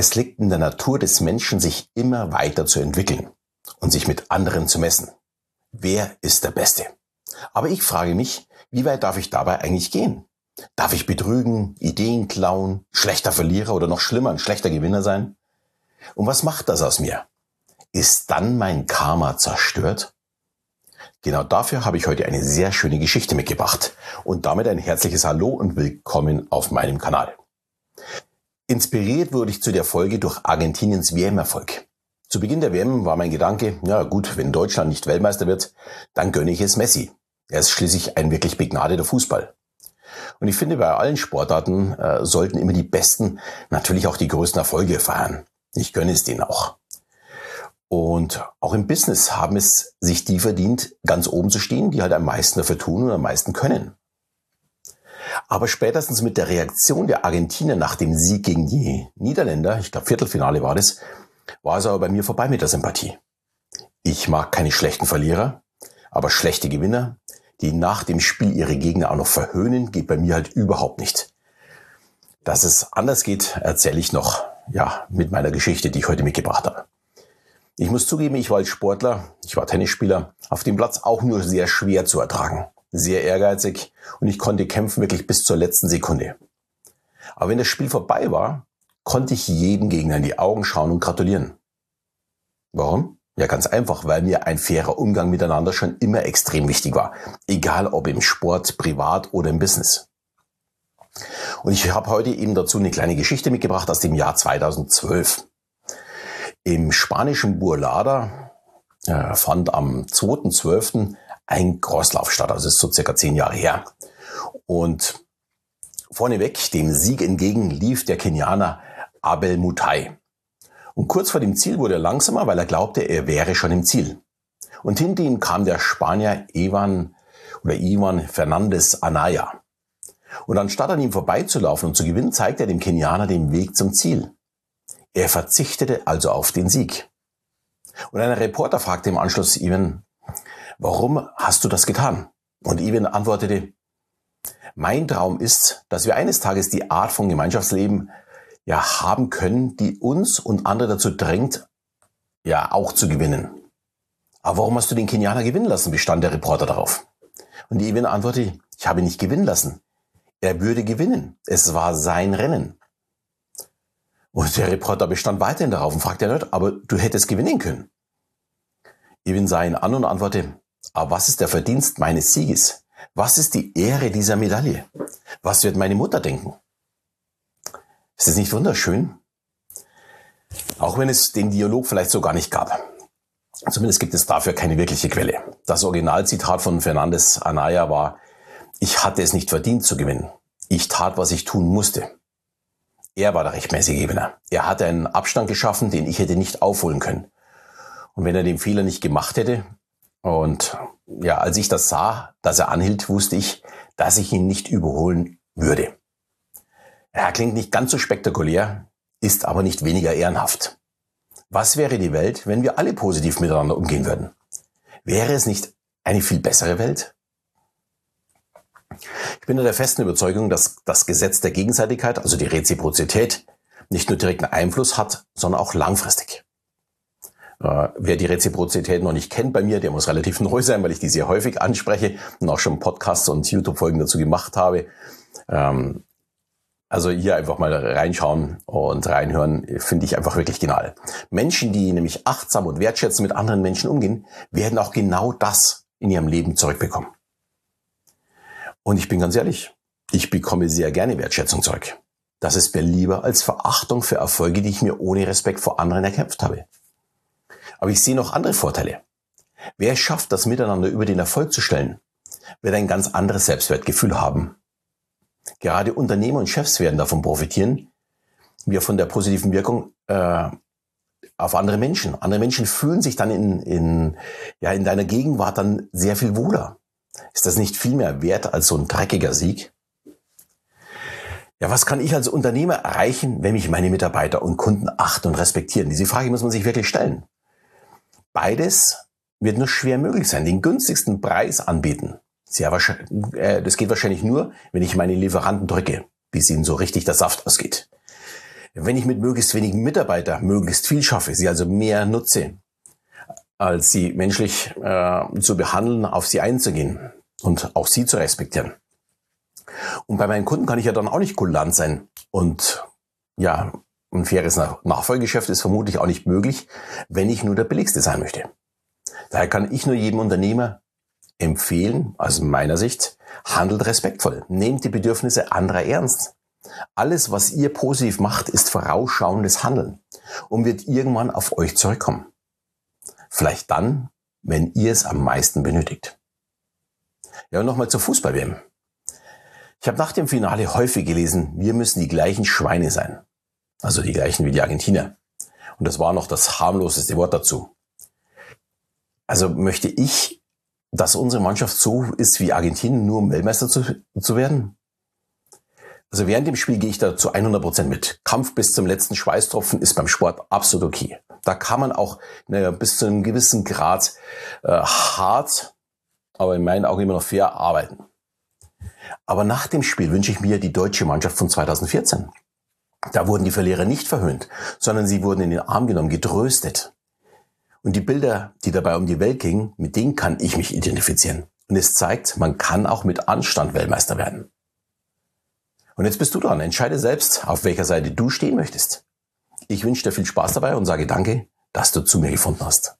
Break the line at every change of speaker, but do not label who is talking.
Es liegt in der Natur des Menschen, sich immer weiter zu entwickeln und sich mit anderen zu messen. Wer ist der Beste? Aber ich frage mich, wie weit darf ich dabei eigentlich gehen? Darf ich betrügen, Ideen klauen, schlechter Verlierer oder noch schlimmer, ein schlechter Gewinner sein? Und was macht das aus mir? Ist dann mein Karma zerstört? Genau dafür habe ich heute eine sehr schöne Geschichte mitgebracht und damit ein herzliches Hallo und willkommen auf meinem Kanal. Inspiriert wurde ich zu der Folge durch Argentiniens WM-Erfolg. Zu Beginn der WM war mein Gedanke, ja gut, wenn Deutschland nicht Weltmeister wird, dann gönne ich es Messi. Er ist schließlich ein wirklich begnadeter Fußball. Und ich finde, bei allen Sportarten äh, sollten immer die Besten natürlich auch die größten Erfolge feiern. Ich gönne es denen auch. Und auch im Business haben es sich die verdient, ganz oben zu stehen, die halt am meisten dafür tun und am meisten können. Aber spätestens mit der Reaktion der Argentinier nach dem Sieg gegen die Niederländer, ich glaube Viertelfinale war das, war es aber bei mir vorbei mit der Sympathie. Ich mag keine schlechten Verlierer, aber schlechte Gewinner, die nach dem Spiel ihre Gegner auch noch verhöhnen, geht bei mir halt überhaupt nicht. Dass es anders geht, erzähle ich noch, ja, mit meiner Geschichte, die ich heute mitgebracht habe. Ich muss zugeben, ich war als Sportler, ich war Tennisspieler, auf dem Platz auch nur sehr schwer zu ertragen sehr ehrgeizig und ich konnte kämpfen wirklich bis zur letzten Sekunde. Aber wenn das Spiel vorbei war, konnte ich jedem Gegner in die Augen schauen und gratulieren. Warum? Ja, ganz einfach, weil mir ein fairer Umgang miteinander schon immer extrem wichtig war. Egal ob im Sport, privat oder im Business. Und ich habe heute eben dazu eine kleine Geschichte mitgebracht aus dem Jahr 2012. Im spanischen Burlada äh, fand am 2.12 ein Crosslauf statt. Also ist so circa zehn Jahre her. Und vorneweg dem Sieg entgegen lief der Kenianer Abel Mutai. Und kurz vor dem Ziel wurde er langsamer, weil er glaubte, er wäre schon im Ziel. Und hinter ihm kam der Spanier Ivan oder Ivan Fernandez Anaya. Und anstatt an ihm vorbeizulaufen und zu gewinnen, zeigte er dem Kenianer den Weg zum Ziel. Er verzichtete also auf den Sieg. Und ein Reporter fragte im Anschluss Ivan, warum hast du das getan? Und Ivan antwortete, mein Traum ist, dass wir eines Tages die Art von Gemeinschaftsleben ja haben können, die uns und andere dazu drängt, ja auch zu gewinnen. Aber warum hast du den Kenianer gewinnen lassen? bestand der Reporter darauf. Und Ivan antwortete, ich habe ihn nicht gewinnen lassen. Er würde gewinnen. Es war sein Rennen. Und der Reporter bestand weiterhin darauf und fragte erneut, aber du hättest gewinnen können. Ivan sah ihn an und antwortete, aber was ist der Verdienst meines Sieges? Was ist die Ehre dieser Medaille? Was wird meine Mutter denken? Ist es nicht wunderschön? Auch wenn es den Dialog vielleicht so gar nicht gab. Zumindest gibt es dafür keine wirkliche Quelle. Das Originalzitat von Fernandes Anaya war, ich hatte es nicht verdient zu gewinnen. Ich tat, was ich tun musste. Er war der rechtmäßige Gewinner. Er hatte einen Abstand geschaffen, den ich hätte nicht aufholen können. Und wenn er den Fehler nicht gemacht hätte, und ja, als ich das sah, dass er anhielt, wusste ich, dass ich ihn nicht überholen würde. Er klingt nicht ganz so spektakulär, ist aber nicht weniger ehrenhaft. Was wäre die Welt, wenn wir alle positiv miteinander umgehen würden? Wäre es nicht eine viel bessere Welt? Ich bin der festen Überzeugung, dass das Gesetz der Gegenseitigkeit, also die Reziprozität, nicht nur direkten Einfluss hat, sondern auch langfristig. Äh, wer die Reziprozität noch nicht kennt bei mir, der muss relativ neu sein, weil ich die sehr häufig anspreche und auch schon Podcasts und YouTube-Folgen dazu gemacht habe. Ähm, also hier einfach mal reinschauen und reinhören, finde ich einfach wirklich genial. Menschen, die nämlich achtsam und wertschätzend mit anderen Menschen umgehen, werden auch genau das in ihrem Leben zurückbekommen. Und ich bin ganz ehrlich, ich bekomme sehr gerne Wertschätzung zurück. Das ist mir lieber als Verachtung für Erfolge, die ich mir ohne Respekt vor anderen erkämpft habe. Aber ich sehe noch andere Vorteile. Wer schafft, das Miteinander über den Erfolg zu stellen, wird ein ganz anderes Selbstwertgefühl haben. Gerade Unternehmer und Chefs werden davon profitieren, wir von der positiven Wirkung äh, auf andere Menschen. Andere Menschen fühlen sich dann in, in, ja, in deiner Gegenwart dann sehr viel wohler. Ist das nicht viel mehr wert als so ein dreckiger Sieg? Ja, was kann ich als Unternehmer erreichen, wenn mich meine Mitarbeiter und Kunden achten und respektieren? Diese Frage muss man sich wirklich stellen. Beides wird nur schwer möglich sein. Den günstigsten Preis anbieten. Sehr wahrscheinlich, äh, das geht wahrscheinlich nur, wenn ich meine Lieferanten drücke, bis ihnen so richtig der Saft ausgeht. Wenn ich mit möglichst wenigen Mitarbeitern möglichst viel schaffe, sie also mehr nutze, als sie menschlich äh, zu behandeln, auf sie einzugehen und auch sie zu respektieren. Und bei meinen Kunden kann ich ja dann auch nicht kulant sein. Und ja, ein faires Nachfolgegeschäft ist vermutlich auch nicht möglich, wenn ich nur der Billigste sein möchte. Daher kann ich nur jedem Unternehmer empfehlen, aus meiner Sicht, handelt respektvoll, nehmt die Bedürfnisse anderer ernst. Alles, was ihr positiv macht, ist vorausschauendes Handeln und wird irgendwann auf euch zurückkommen. Vielleicht dann, wenn ihr es am meisten benötigt. Ja, und nochmal zur Fußball-WM. Ich habe nach dem Finale häufig gelesen, wir müssen die gleichen Schweine sein. Also die gleichen wie die Argentinier. Und das war noch das harmloseste Wort dazu. Also möchte ich, dass unsere Mannschaft so ist wie Argentinien, nur um Weltmeister zu, zu werden? Also während dem Spiel gehe ich da zu 100 Prozent mit. Kampf bis zum letzten Schweißtropfen ist beim Sport absolut okay. Da kann man auch naja, bis zu einem gewissen Grad äh, hart, aber in meinen Augen immer noch fair arbeiten. Aber nach dem Spiel wünsche ich mir die deutsche Mannschaft von 2014. Da wurden die Verlierer nicht verhöhnt, sondern sie wurden in den Arm genommen, getröstet. Und die Bilder, die dabei um die Welt gingen, mit denen kann ich mich identifizieren. Und es zeigt, man kann auch mit Anstand Weltmeister werden. Und jetzt bist du dran. Entscheide selbst, auf welcher Seite du stehen möchtest. Ich wünsche dir viel Spaß dabei und sage danke, dass du zu mir gefunden hast.